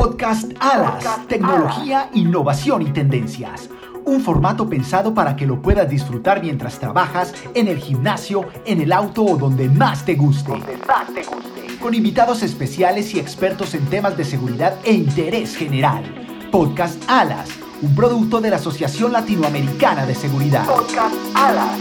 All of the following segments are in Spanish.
Podcast Alas, tecnología, innovación y tendencias. Un formato pensado para que lo puedas disfrutar mientras trabajas, en el gimnasio, en el auto o donde más te guste. Con invitados especiales y expertos en temas de seguridad e interés general. Podcast Alas, un producto de la Asociación Latinoamericana de Seguridad. Podcast Alas.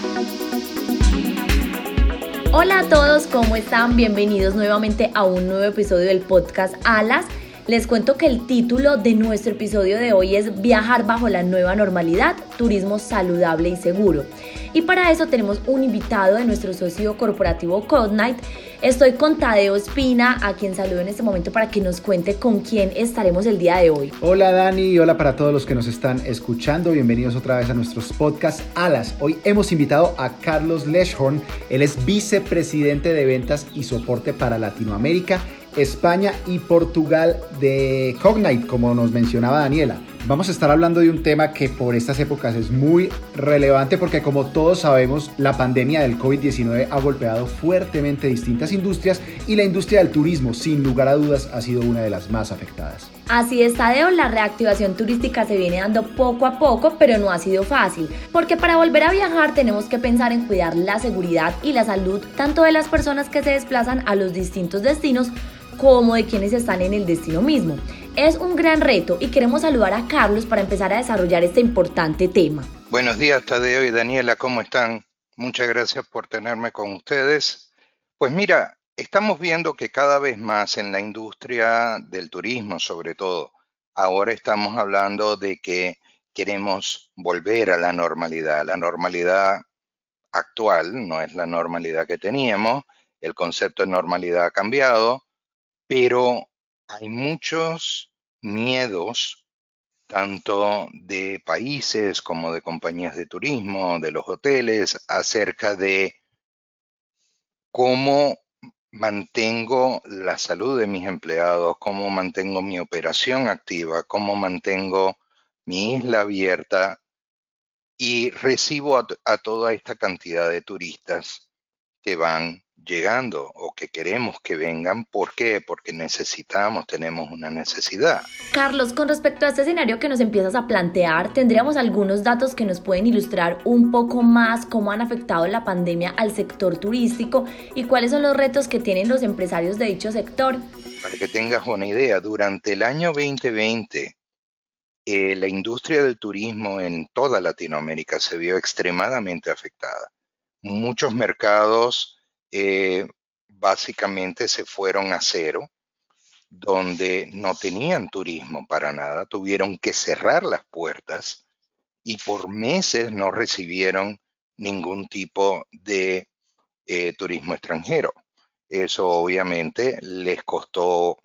Hola a todos, ¿cómo están? Bienvenidos nuevamente a un nuevo episodio del podcast Alas. Les cuento que el título de nuestro episodio de hoy es Viajar bajo la nueva normalidad, turismo saludable y seguro. Y para eso tenemos un invitado de nuestro socio corporativo Cognite. Estoy con Tadeo Espina, a quien saludo en este momento para que nos cuente con quién estaremos el día de hoy. Hola Dani hola para todos los que nos están escuchando. Bienvenidos otra vez a nuestros podcasts Alas. Hoy hemos invitado a Carlos Leschhorn. Él es vicepresidente de ventas y soporte para Latinoamérica España y Portugal de Cognite, como nos mencionaba Daniela. Vamos a estar hablando de un tema que por estas épocas es muy relevante porque como todos sabemos, la pandemia del COVID-19 ha golpeado fuertemente distintas industrias y la industria del turismo, sin lugar a dudas, ha sido una de las más afectadas. Así es, Tadeo, la reactivación turística se viene dando poco a poco, pero no ha sido fácil, porque para volver a viajar tenemos que pensar en cuidar la seguridad y la salud tanto de las personas que se desplazan a los distintos destinos como de quienes están en el destino mismo. Es un gran reto y queremos saludar a Carlos para empezar a desarrollar este importante tema. Buenos días, Tadeo y Daniela, ¿cómo están? Muchas gracias por tenerme con ustedes. Pues mira, estamos viendo que cada vez más en la industria del turismo, sobre todo, ahora estamos hablando de que queremos volver a la normalidad. La normalidad actual no es la normalidad que teníamos, el concepto de normalidad ha cambiado, pero hay muchos miedos, tanto de países como de compañías de turismo, de los hoteles, acerca de cómo mantengo la salud de mis empleados, cómo mantengo mi operación activa, cómo mantengo mi isla abierta y recibo a, toda esta cantidad de turistas que van llegando o que queremos que vengan. ¿Por qué? Porque necesitamos, tenemos una necesidad. Carlos, con respecto a este escenario que nos empiezas a plantear, tendríamos algunos datos que nos pueden ilustrar un poco más cómo han afectado la pandemia al sector turístico y cuáles son los retos que tienen los empresarios de dicho sector. Para que tengas una idea, durante el año 2020, eh, la industria del turismo en toda Latinoamérica se vio extremadamente afectada. Muchos mercados eh, básicamente se fueron a cero, donde no tenían turismo para nada, tuvieron que cerrar las puertas y por meses no recibieron ningún tipo de eh, turismo extranjero. Eso obviamente les costó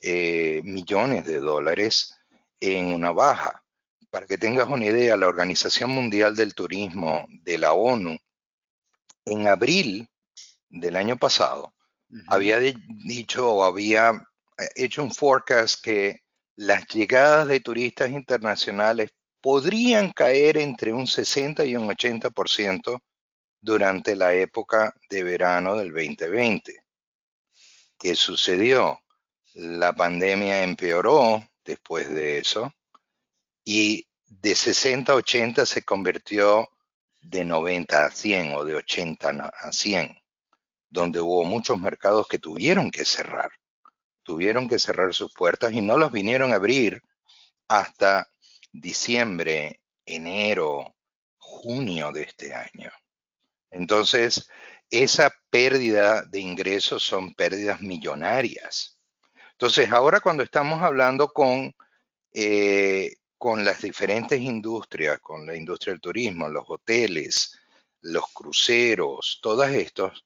eh, millones de dólares en una baja. Para que tengas una idea, la Organización Mundial del Turismo de la ONU en abril del año pasado, había dicho o había eh, hecho un forecast que las llegadas de turistas internacionales podrían caer entre un 60 y un 80% durante la época de verano del 2020. ¿Qué sucedió? La pandemia empeoró después de eso y de 60 a 80 se convirtió de 90 a 100 o de 80 a 100 donde hubo muchos mercados que tuvieron que cerrar, tuvieron que cerrar sus puertas y no los vinieron a abrir hasta diciembre, enero, junio de este año. Entonces, esa pérdida de ingresos son pérdidas millonarias. Entonces, ahora cuando estamos hablando con, eh, con las diferentes industrias, con la industria del turismo, los hoteles, los cruceros, todas estos,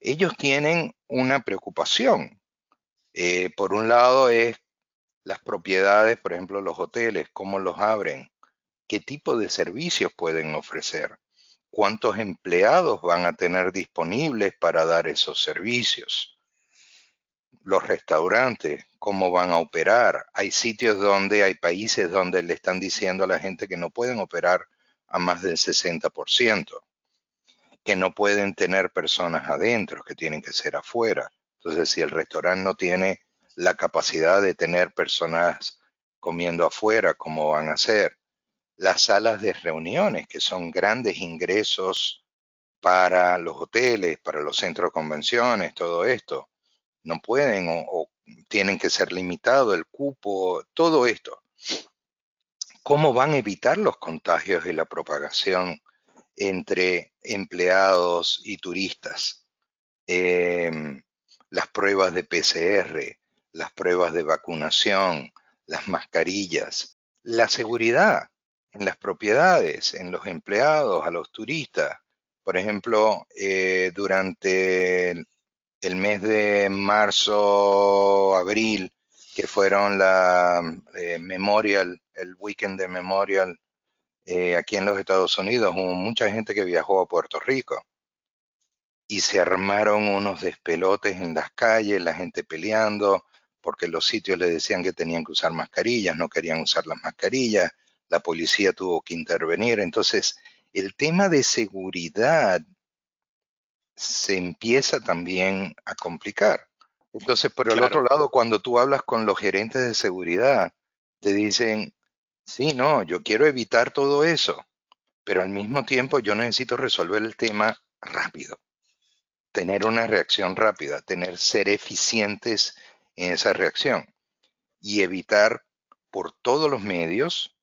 ellos tienen una preocupación. Eh, por un lado es las propiedades, por ejemplo, los hoteles, cómo los abren, qué tipo de servicios pueden ofrecer, cuántos empleados van a tener disponibles para dar esos servicios, los restaurantes, cómo van a operar. Hay sitios donde, hay países donde le están diciendo a la gente que no pueden operar a más del 60% que no pueden tener personas adentro, que tienen que ser afuera. Entonces, si el restaurante no tiene la capacidad de tener personas comiendo afuera, como van a ser, las salas de reuniones, que son grandes ingresos para los hoteles, para los centros de convenciones, todo esto. No pueden o, tienen que ser limitado el cupo, todo esto. ¿Cómo van a evitar los contagios y la propagación entre empleados y turistas? Em, las pruebas de PCR, las pruebas de vacunación, las mascarillas, la seguridad en las propiedades, en los empleados, a los turistas. Por ejemplo, eh, durante el, mes de marzo, abril, que fueron la eh, Memorial, el weekend de Memorial eh, aquí en los Estados Unidos, hubo mucha gente que viajó a Puerto Rico y se armaron unos despelotes en las calles, la gente peleando, porque los sitios le decían que tenían que usar mascarillas, no querían usar las mascarillas, la policía tuvo que intervenir. Entonces, el tema de seguridad se empieza también a complicar. Entonces, por el otro lado, cuando tú hablas con los gerentes de seguridad, te dicen, sí, no, yo quiero evitar todo eso, pero al mismo tiempo yo necesito resolver el tema rápido, tener una reacción rápida, tener ser eficientes en esa reacción y evitar por todos los medios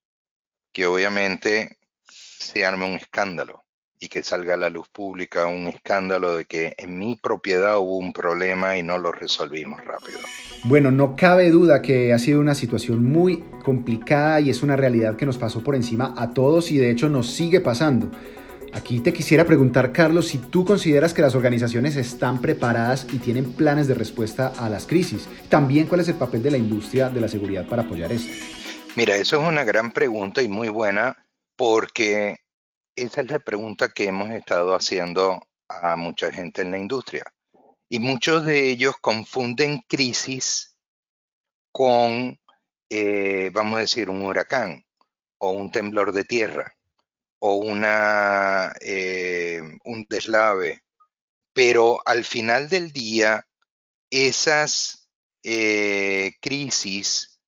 que obviamente se arme un escándalo y que salga a la luz pública un escándalo de que en mi propiedad hubo un problema y no lo resolvimos rápido. Bueno, no cabe duda que ha sido una situación muy complicada y es una realidad que nos pasó por encima a todos y de hecho nos sigue pasando. Aquí te quisiera preguntar, Carlos, si tú consideras que las organizaciones están preparadas y tienen planes de respuesta a las crisis. También, ¿cuál es el papel de la industria de la seguridad para apoyar esto? Mira, eso es una gran pregunta y muy buena porque esa es la pregunta que hemos estado haciendo a mucha gente en la industria. Y muchos de ellos confunden crisis con, eh, vamos a decir, un huracán o un temblor de tierra o una, eh, un deslave. Pero al final del día, esas eh, crisis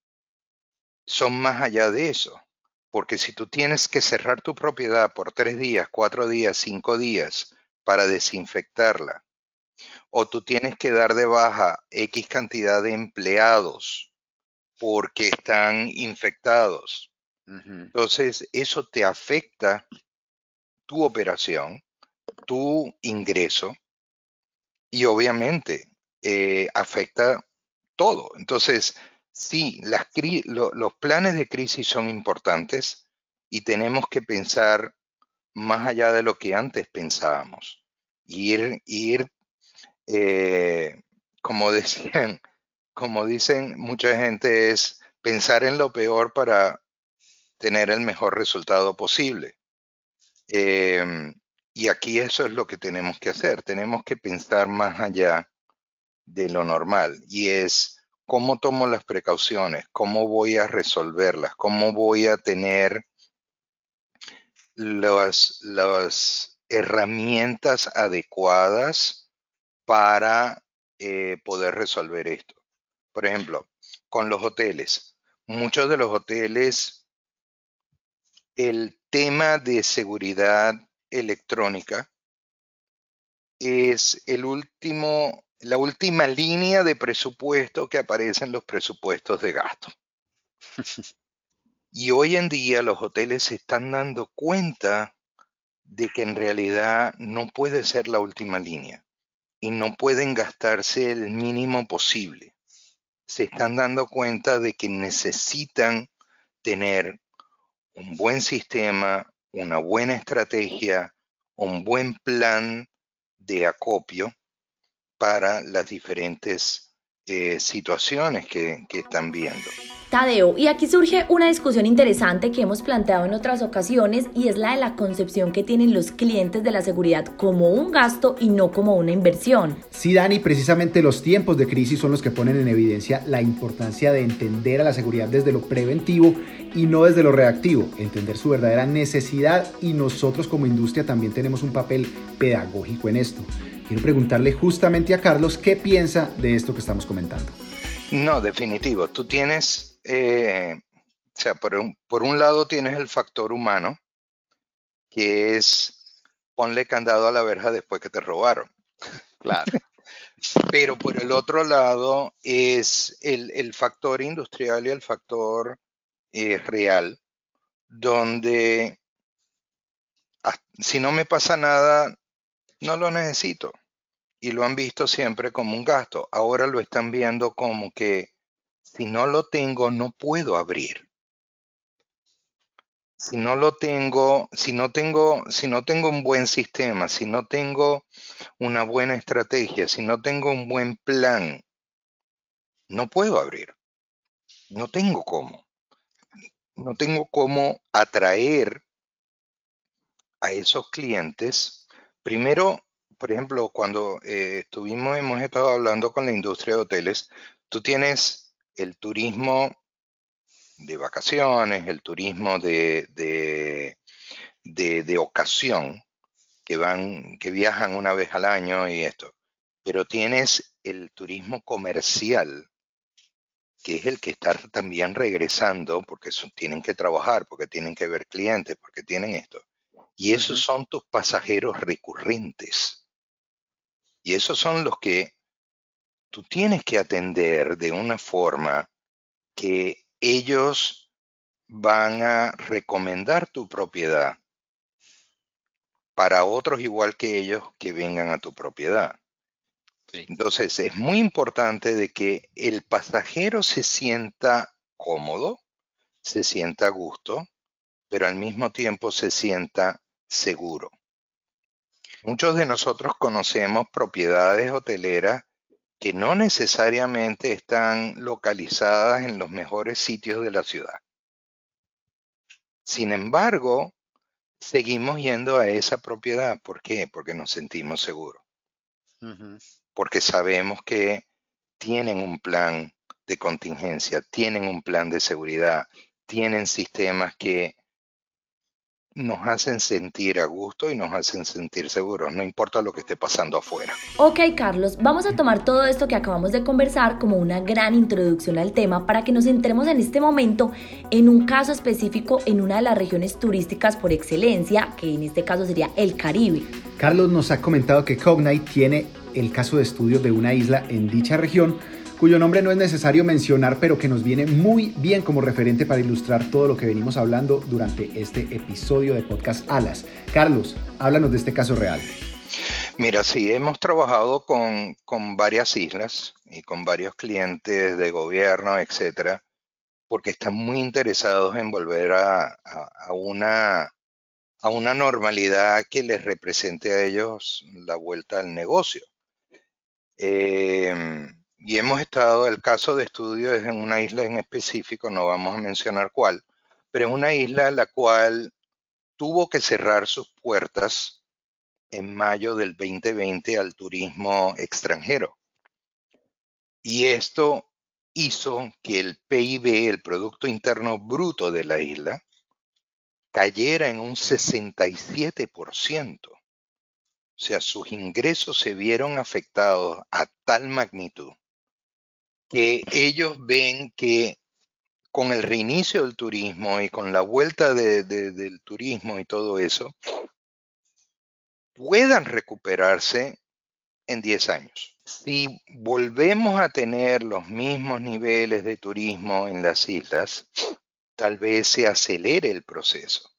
son más allá de eso. Porque si tú tienes que cerrar tu propiedad por tres días, cuatro días, cinco días para desinfectarla, o tú tienes que dar de baja X cantidad de empleados porque están infectados, entonces, eso te afecta tu operación, tu ingreso y obviamente eh, afecta todo. Entonces, sí, los planes de crisis son importantes y tenemos que pensar más allá de lo que antes pensábamos. Ir, ir eh, como decían, como dicen mucha gente, es pensar en lo peor para tener el mejor resultado posible. Em, y aquí eso es lo que tenemos que hacer. Tenemos que pensar más allá de lo normal y es cómo tomo las precauciones, cómo voy a resolverlas, cómo voy a tener las, herramientas adecuadas para eh, poder resolver esto. Por ejemplo, con los hoteles. Muchos de los hoteles el tema de seguridad electrónica es el último, la última línea de presupuesto que aparece en los presupuestos de gasto. y hoy en día los hoteles se están dando cuenta de que en realidad no puede ser la última línea y no pueden gastarse el mínimo posible. Se están dando cuenta de que necesitan tener un buen sistema, una buena estrategia, un buen plan de acopio para las diferentes eh, situaciones que, que están viendo. Tadeo, y aquí surge una discusión interesante que hemos planteado en otras ocasiones y es la de la concepción que tienen los clientes de la seguridad como un gasto y no como una inversión. Sí, Dani, precisamente los tiempos de crisis son los que ponen en evidencia la importancia de entender a la seguridad desde lo preventivo y no desde lo reactivo, entender su verdadera necesidad y nosotros como industria también tenemos un papel pedagógico en esto. Quiero preguntarle justamente a Carlos qué piensa de esto que estamos comentando. No, definitivo. Tú tienes, eh, o sea, por un, por un lado tienes el factor humano, que es ponle candado a la verja después que te robaron. Claro. Pero por el otro lado es el, factor industrial y el factor eh, real, donde si no me pasa nada, no lo necesito. Y lo han visto siempre como un gasto. Ahora lo están viendo como que si no lo tengo, no puedo abrir si no lo tengo, si no tengo, si no tengo un buen sistema, si no tengo una buena estrategia, si no tengo un buen plan, no puedo abrir. No tengo cómo. No tengo cómo atraer a esos clientes. Primero, por ejemplo, cuando eh, estuvimos, hemos estado hablando con la industria de hoteles, tú tienes el turismo de vacaciones, el turismo de, de, ocasión, que van, que viajan una vez al año y esto. Pero tienes el turismo comercial, que es el que está también regresando, porque tienen que trabajar, porque tienen que ver clientes, porque tienen esto. Y esos son tus pasajeros recurrentes. Y esos son los que tú tienes que atender de una forma que ellos van a recomendar tu propiedad para otros igual que ellos que vengan a tu propiedad. Entonces es muy importante de que el pasajero se sienta cómodo, se sienta a gusto, pero al mismo tiempo se sienta seguro. Muchos de nosotros conocemos propiedades hoteleras que no necesariamente están localizadas en los mejores sitios de la ciudad. Sin embargo, seguimos yendo a esa propiedad. ¿Por qué? Porque nos sentimos seguros. Porque sabemos que tienen un plan de contingencia, tienen un plan de seguridad, tienen sistemas que nos hacen sentir a gusto y nos hacen sentir seguros, no importa lo que esté pasando afuera. Ok, Carlos, vamos a tomar todo esto que acabamos de conversar como una gran introducción al tema para que nos centremos en este momento en un caso específico en una de las regiones turísticas por excelencia, que en este caso sería el Caribe. Carlos nos ha comentado que Cognite tiene el caso de estudio de una isla en dicha región cuyo nombre no es necesario mencionar, pero que nos viene muy bien como referente para ilustrar todo lo que venimos hablando durante este episodio de Podcast Alas. Carlos, háblanos de este caso real. Mira, sí, hemos trabajado con, varias islas y con varios clientes de gobierno, etcétera, porque están muy interesados en volver a, una, a una normalidad que les represente a ellos la vuelta al negocio. Eh, y hemos estado, el caso de estudio es en una isla en específico, no vamos a mencionar cuál, pero es una isla la cual tuvo que cerrar sus puertas en mayo del 2020 al turismo extranjero. Y esto hizo que el PIB, el Producto Interno Bruto de la isla, cayera en un 67%. O sea, sus ingresos se vieron afectados a tal magnitud que ellos ven que con el reinicio del turismo y con la vuelta del turismo y todo eso, puedan recuperarse en 10 años. Si volvemos a tener los mismos niveles de turismo en las islas, tal vez se acelere el proceso.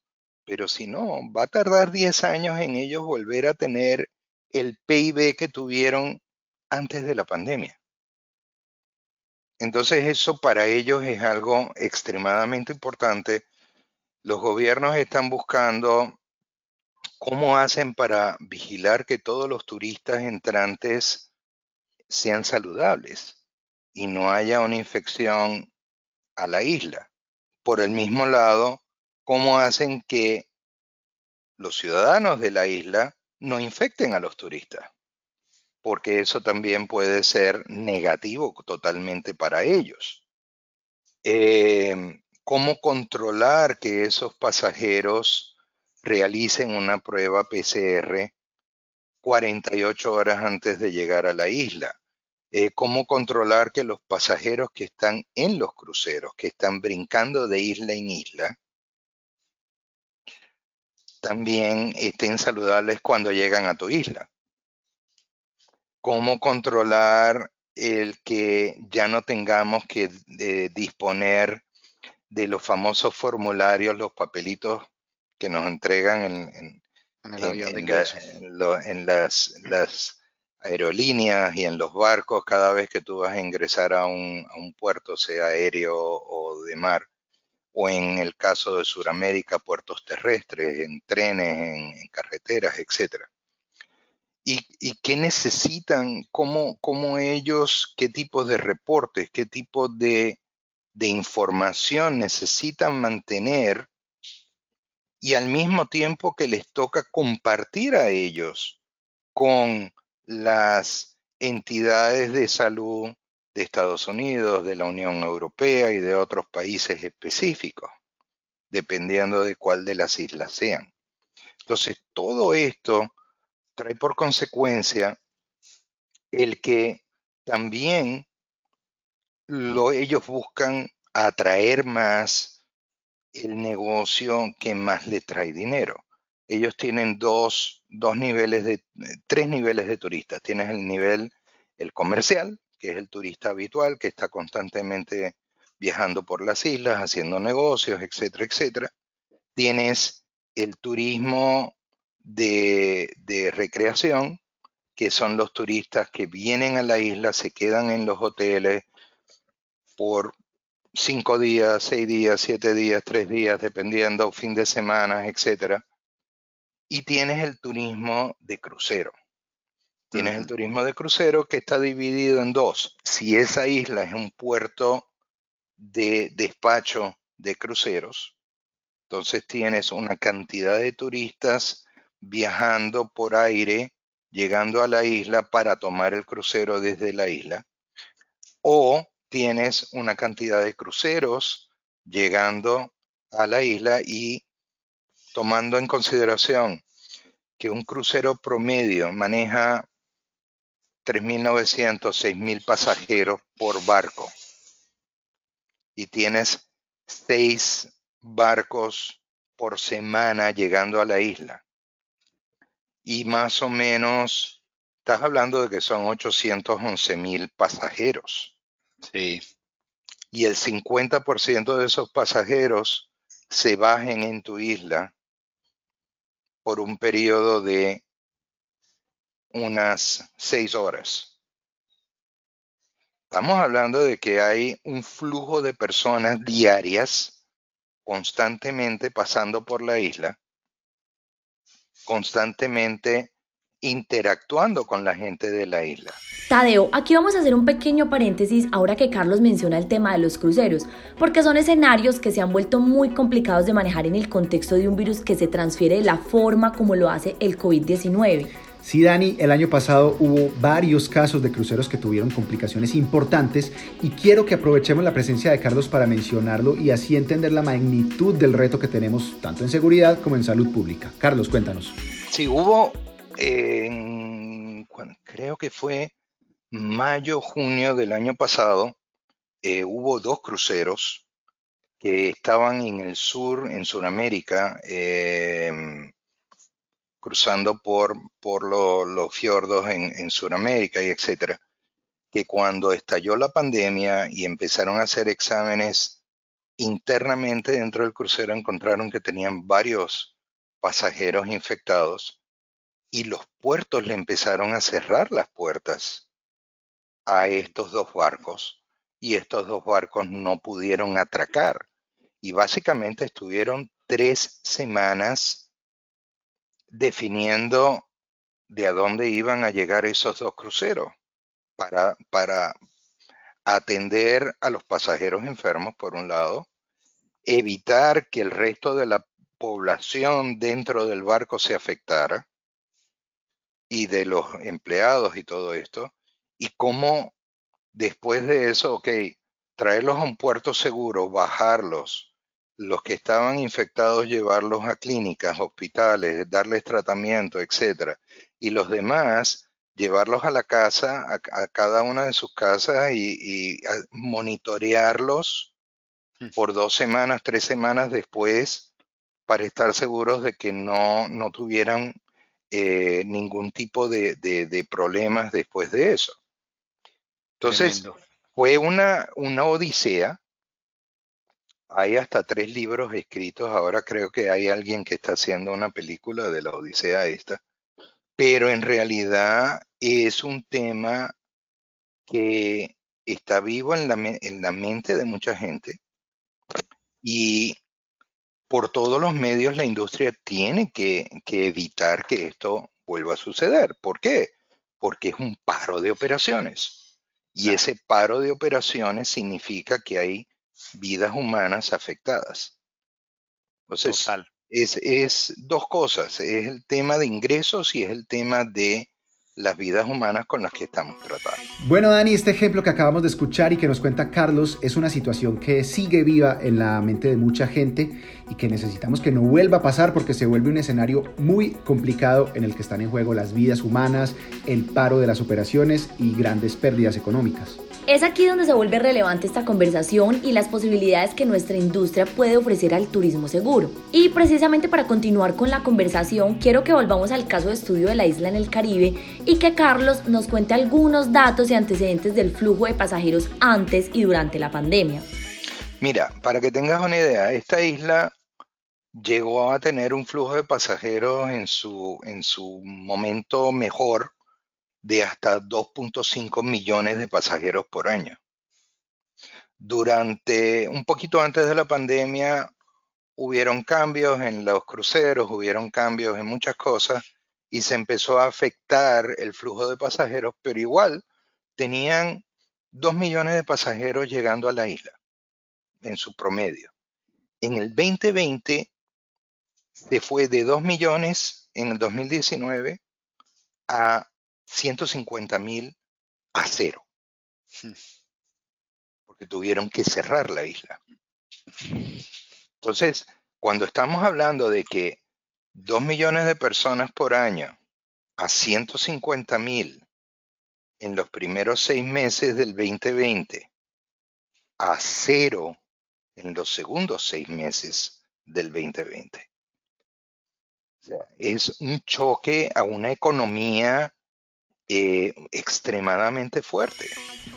Pero si no, va a tardar 10 años en ellos volver a tener el PIB que tuvieron antes de la pandemia. Entonces eso para ellos es algo extremadamente importante. Los gobiernos están buscando cómo hacen para vigilar que todos los turistas entrantes sean saludables y no haya una infección a la isla. Por el mismo lado, cómo hacen que los ciudadanos de la isla no infecten a los turistas porque eso también puede ser negativo totalmente para ellos. Em, ¿Cómo controlar que esos pasajeros realicen una prueba PCR 48 horas antes de llegar a la isla? eh, cómo controlar que los pasajeros que están en los cruceros, que están brincando de isla en isla, también estén saludables cuando llegan a tu isla. Cómo controlar el que ya no tengamos que eh, disponer de los famosos formularios, los papelitos que nos entregan en, en, las, las, aerolíneas y en los barcos cada vez que tú vas a ingresar a un, a un puerto, sea aéreo o de mar, o en el caso de Sudamérica, puertos terrestres, en trenes, en, carreteras, etc. ¿Y, ¿Y, qué necesitan? ¿Cómo, ¿Cómo, ellos, qué tipo de reportes, qué tipo de, de información necesitan mantener y al mismo tiempo que les toca compartir a ellos con las entidades de salud de Estados Unidos, de la Unión Europea y de otros países específicos, dependiendo de cuál de las islas sean. Entonces, todo esto trae por consecuencia el que también lo, ellos buscan atraer más el negocio que más le trae dinero. Ellos tienen dos, dos niveles de, tres niveles de turistas. Tienes el nivel, el comercial, que es el turista habitual, que está constantemente viajando por las islas, haciendo negocios, etcétera, etcétera. Tienes el turismo de, de recreación, que son los turistas que vienen a la isla, se quedan en los hoteles por cinco días, seis días, siete días, tres días, dependiendo, fin de semana, etcétera. Y tienes el turismo de crucero. Tienes el turismo de crucero que está dividido en dos. Si esa isla es un puerto de despacho de cruceros, entonces tienes una cantidad de turistas viajando por aire, llegando a la isla para tomar el crucero desde la isla. O tienes una cantidad de cruceros llegando a la isla y tomando en consideración que un crucero promedio maneja 3.900, 6.000 pasajeros por barco. Y tienes seis barcos por semana llegando a la isla. Y más o menos, estás hablando de que son 811.000 pasajeros. Sí. Y el 50% de esos pasajeros se bajen en tu isla por un periodo de unas seis horas. Estamos hablando de que hay un flujo de personas diarias constantemente pasando por la isla, constantemente interactuando con la gente de la isla. Tadeo, aquí vamos a hacer un pequeño paréntesis ahora que Carlos menciona el tema de los cruceros, porque son escenarios que se han vuelto muy complicados de manejar en el contexto de un virus que se transfiere de la forma como lo hace el COVID-19. Sí, Dani, el año pasado hubo varios casos de cruceros que tuvieron complicaciones importantes y quiero que aprovechemos la presencia de Carlos para mencionarlo y así entender la magnitud del reto que tenemos tanto en seguridad como en salud pública. Carlos, cuéntanos. Sí, hubo, creo que fue mayo, junio del año pasado, eh, hubo dos cruceros que estaban en el sur, en Sudamérica, em, cruzando por, por los fiordos en, en Sudamérica y etcétera, que cuando estalló la pandemia y empezaron a hacer exámenes internamente dentro del crucero, encontraron que tenían varios pasajeros infectados y los puertos le empezaron a cerrar las puertas a estos dos barcos y estos dos barcos no pudieron atracar. Y básicamente estuvieron tres semanas definiendo de a dónde iban a llegar esos dos cruceros para, para atender a los pasajeros enfermos, por un lado, evitar que el resto de la población dentro del barco se afectara y de los empleados y todo esto, y cómo después de eso, ok, traerlos a un puerto seguro, bajarlos, los que estaban infectados llevarlos a clínicas, hospitales, darles tratamiento, etcétera, y los demás llevarlos a la casa, a, cada una de sus casas y, monitorearlos mm. por dos semanas, tres semanas después para estar seguros de que no, no tuvieran eh, ningún tipo de, problemas después de eso. Entonces, fue una, una odisea. Hay hasta tres libros escritos. Ahora creo que hay alguien que está haciendo una película de la odisea esta. Pero en realidad es un tema que está vivo en la, en la mente de mucha gente y por todos los medios la industria tiene que, evitar que esto vuelva a suceder. ¿Por qué? Porque es un paro de operaciones. Y ese paro de operaciones significa que hay vidas humanas afectadas. Entonces, Es, es dos cosas. Es el tema de ingresos y es el tema de las vidas humanas con las que estamos tratando. Bueno, Dani, este ejemplo que acabamos de escuchar y que nos cuenta Carlos es una situación que sigue viva en la mente de mucha gente y que necesitamos que no vuelva a pasar porque se vuelve un escenario muy complicado en el que están en juego las vidas humanas, el paro de las operaciones y grandes pérdidas económicas. Es aquí donde se vuelve relevante esta conversación y las posibilidades que nuestra industria puede ofrecer al turismo seguro. Y precisamente para continuar con la conversación, quiero que volvamos al caso de estudio de la isla en el Caribe y que Carlos nos cuente algunos datos y antecedentes del flujo de pasajeros antes y durante la pandemia. Mira, para que tengas una idea, esta isla llegó a tener un flujo de pasajeros en su, en su momento mejor de hasta 2.5 millones de pasajeros por año. Durante un poquito antes de la pandemia hubieron cambios en los cruceros, hubieron cambios en muchas cosas y se empezó a afectar el flujo de pasajeros, pero igual tenían 2 millones de pasajeros llegando a la isla en su promedio. En el 2020 se fue de 2 millones en el 2019 a 150 mil a cero. Hmm. Porque tuvieron que cerrar la isla. Entonces, cuando estamos hablando de que 2 millones de personas por año a 150 mil en los primeros seis meses del 2020 a cero en los segundos seis meses del 2020. es un choque a una economía eh, extremadamente fuerte.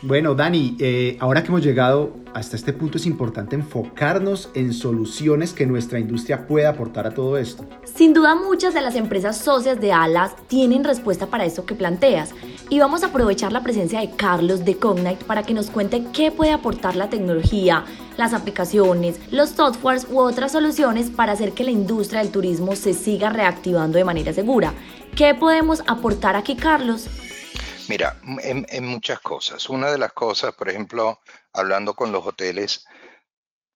Bueno, Dani, eh, ahora que hemos llegado hasta este punto es importante enfocarnos en soluciones que nuestra industria pueda aportar a todo esto. Sin duda muchas de las empresas socias de Alas tienen respuesta para esto que planteas y vamos a aprovechar la presencia de Carlos de Cognite para que nos cuente qué puede aportar la tecnología, las aplicaciones, los softwares u otras soluciones para hacer que la industria del turismo se siga reactivando de manera segura. ¿Qué podemos aportar aquí, Carlos? Mira, en, muchas cosas. Una de las cosas, por ejemplo, hablando con los hoteles,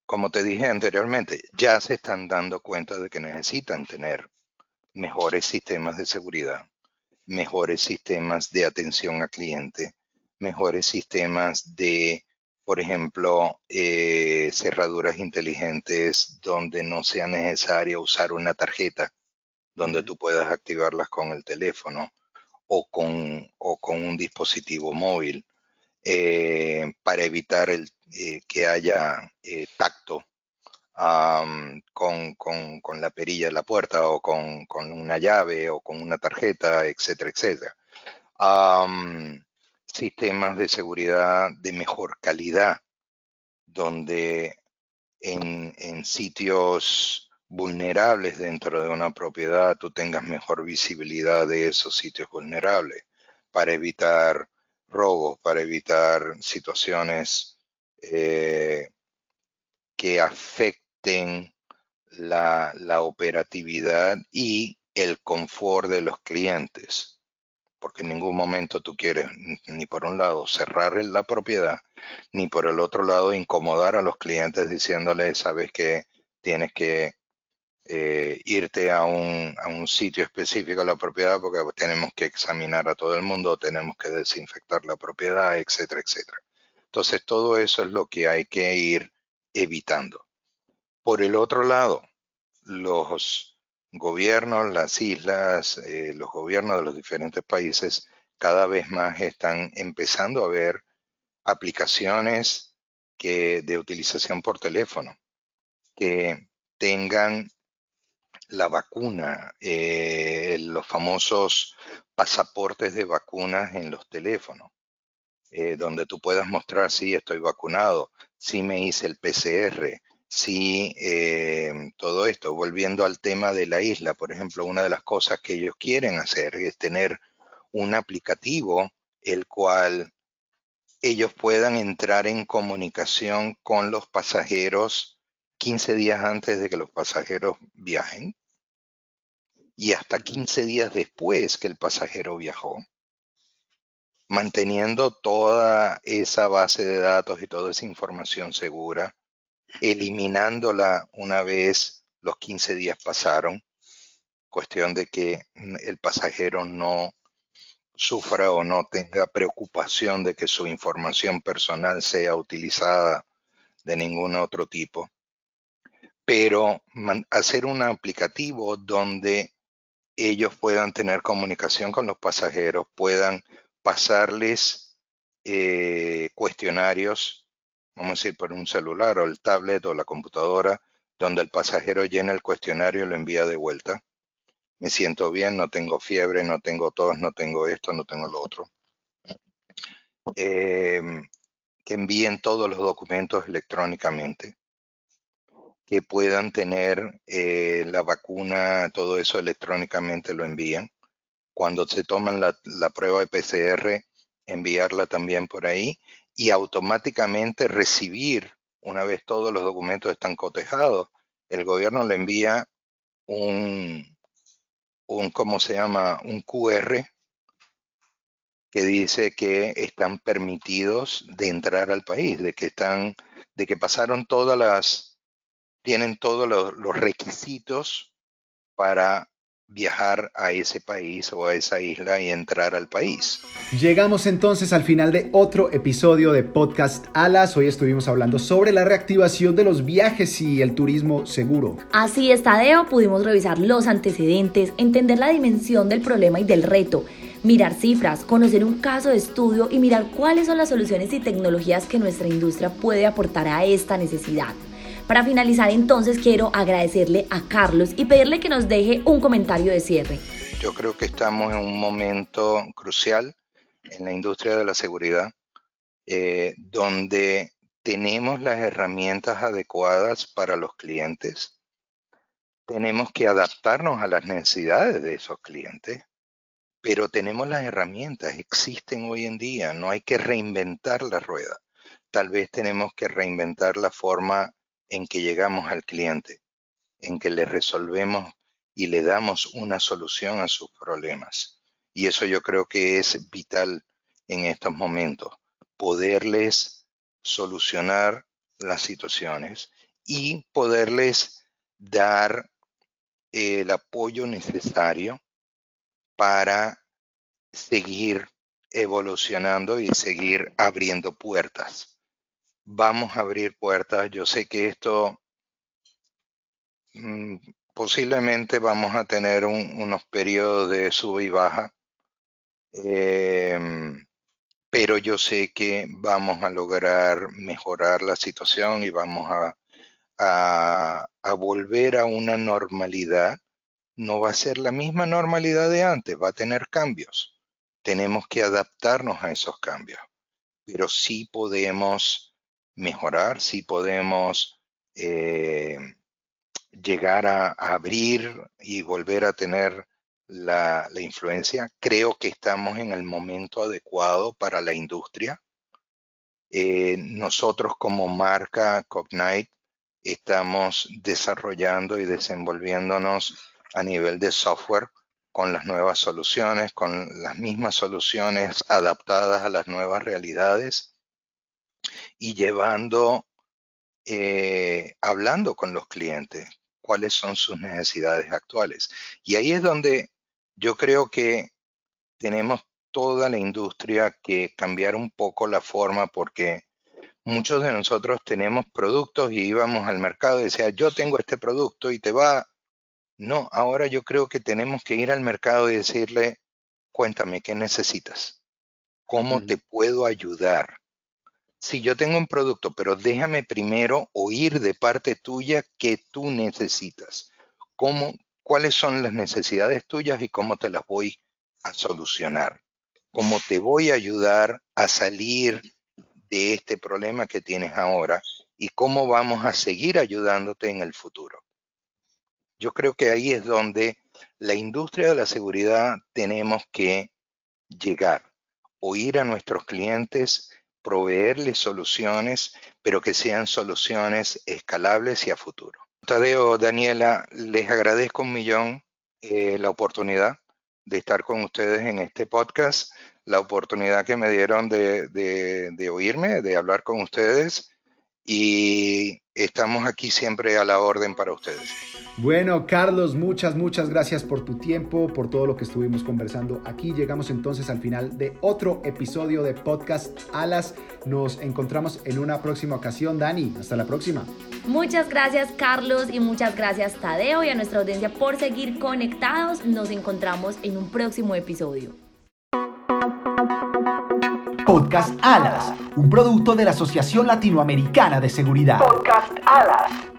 como te dije anteriormente, ya se están dando cuenta de que necesitan tener mejores sistemas de seguridad, mejores sistemas de atención al cliente, mejores sistemas de, por ejemplo, eh, cerraduras inteligentes donde no sea necesario usar una tarjeta, donde tú puedas activarlas con el teléfono o con, o con un dispositivo móvil eh, para evitar el, eh, que haya eh, tacto con, con, la perilla de la puerta o con, con, una llave o con una tarjeta, etcétera, etcétera. sistemas de seguridad de mejor calidad, donde en, en sitios vulnerables dentro de una propiedad, tú tengas mejor visibilidad de esos sitios vulnerables para evitar robos, para evitar situaciones eh, que afecten la, la operatividad y el confort de los clientes. Porque en ningún momento tú quieres, ni por un lado, cerrar la propiedad, ni por el otro lado, incomodar a los clientes diciéndoles, sabes que tienes que eh, irte a un, a un, sitio específico de la propiedad porque tenemos que examinar a todo el mundo, tenemos que desinfectar la propiedad, etcétera, etcétera. Entonces, todo eso es lo que hay que ir evitando. Por el otro lado, los gobiernos, las islas, eh, los gobiernos de los diferentes países cada vez más están empezando a ver aplicaciones que, de utilización por teléfono que tengan la vacuna, eh, los famosos pasaportes de vacunas en los teléfonos, eh, donde tú puedas mostrar si estoy vacunado, si me hice el PCR, si eh, todo esto. Volviendo al tema de la isla, por ejemplo, una de las cosas que ellos quieren hacer es tener un aplicativo el cual ellos puedan entrar en comunicación con los pasajeros 15 días antes de que los pasajeros viajen y hasta 15 días después que el pasajero viajó, manteniendo toda esa base de datos y toda esa información segura, eliminándola una vez los 15 días pasaron, cuestión de que el pasajero no sufra o no tenga preocupación de que su información personal sea utilizada de ningún otro tipo pero hacer un aplicativo donde ellos puedan tener comunicación con los pasajeros, puedan pasarles eh, cuestionarios, vamos a decir, por un celular o el tablet o la computadora, donde el pasajero llena el cuestionario y lo envía de vuelta. Me siento bien, no tengo fiebre, no tengo tos, no tengo esto, no tengo lo otro. Em, que envíen todos los documentos electrónicamente que puedan tener eh, la vacuna, todo eso electrónicamente lo envían. Cuando se toman la, prueba de PCR, enviarla también por ahí y automáticamente recibir, una vez todos los documentos están cotejados, el gobierno le envía un, un ¿cómo se llama? Un QR que dice que están permitidos de entrar al país, de que están, de que pasaron todas las tienen todos los, requisitos para viajar a ese país o a esa isla y entrar al país. Llegamos entonces al final de otro episodio de Podcast Alas. Hoy estuvimos hablando sobre la reactivación de los viajes y el turismo seguro. Así es, Tadeo, pudimos revisar los antecedentes, entender la dimensión del problema y del reto, mirar cifras, conocer un caso de estudio y mirar cuáles son las soluciones y tecnologías que nuestra industria puede aportar a esta necesidad. Para finalizar entonces quiero agradecerle a Carlos y pedirle que nos deje un comentario de cierre. Yo creo que estamos en un momento crucial en la industria de la seguridad, eh, donde tenemos las herramientas adecuadas para los clientes. Tenemos que adaptarnos a las necesidades de esos clientes, pero tenemos las herramientas, existen hoy en día, no hay que reinventar la rueda. Tal vez tenemos que reinventar la forma en que llegamos al cliente, en que le resolvemos y le damos una solución a sus problemas. Y eso yo creo que es vital en estos momentos, poderles solucionar las situaciones y poderles dar el apoyo necesario para seguir evolucionando y seguir abriendo puertas vamos a abrir puertas. Yo sé que esto mm, posiblemente vamos a tener unos periodos de sub y baja, em, pero yo sé que vamos a lograr mejorar la situación y vamos a, a volver a una normalidad. No va a ser la misma normalidad de antes, va a tener cambios. Tenemos que adaptarnos a esos cambios, pero sí podemos mejorar, si podemos eh, llegar a, abrir y volver a tener la, influencia. Creo que estamos en el momento adecuado para la industria. Eh, nosotros como marca Cognite estamos desarrollando y desenvolviéndonos a nivel de software con las nuevas soluciones, con las mismas soluciones adaptadas a las nuevas realidades y llevando, eh, hablando con los clientes, cuáles son sus necesidades actuales. Y ahí es donde yo creo que tenemos toda la industria que cambiar un poco la forma porque muchos de nosotros tenemos productos y íbamos al mercado y decía, yo tengo este producto y te va. No, ahora yo creo que tenemos que ir al mercado y decirle, cuéntame, ¿qué necesitas? ¿Cómo te puedo ayudar? Si yo tengo un producto, pero déjame primero oír de parte tuya qué tú necesitas. ¿Cómo, ¿Cuáles son las necesidades tuyas y cómo te las voy a solucionar? ¿Cómo te voy a ayudar a salir de este problema que tienes ahora y cómo vamos a seguir ayudándote en el futuro? Yo creo que ahí es donde la industria de la seguridad tenemos que llegar, oír a nuestros clientes, proveerles soluciones, pero que sean soluciones escalables y a futuro. Tadeo, Daniela, les agradezco un millón eh, la oportunidad de estar con ustedes en este podcast, la oportunidad que me dieron de, de oírme, de hablar con ustedes y estamos aquí siempre a la orden para ustedes. Bueno, Carlos, muchas, muchas gracias por tu tiempo, por todo lo que estuvimos conversando aquí. Llegamos entonces al final de otro episodio de Podcast Alas. Nos encontramos en una próxima ocasión. Dani, hasta la próxima. Muchas gracias, Carlos, y muchas gracias, Tadeo, y a nuestra audiencia por seguir conectados. Nos encontramos en un próximo episodio. Podcast Alas, un producto de la Asociación Latinoamericana de Seguridad. Podcast Alas.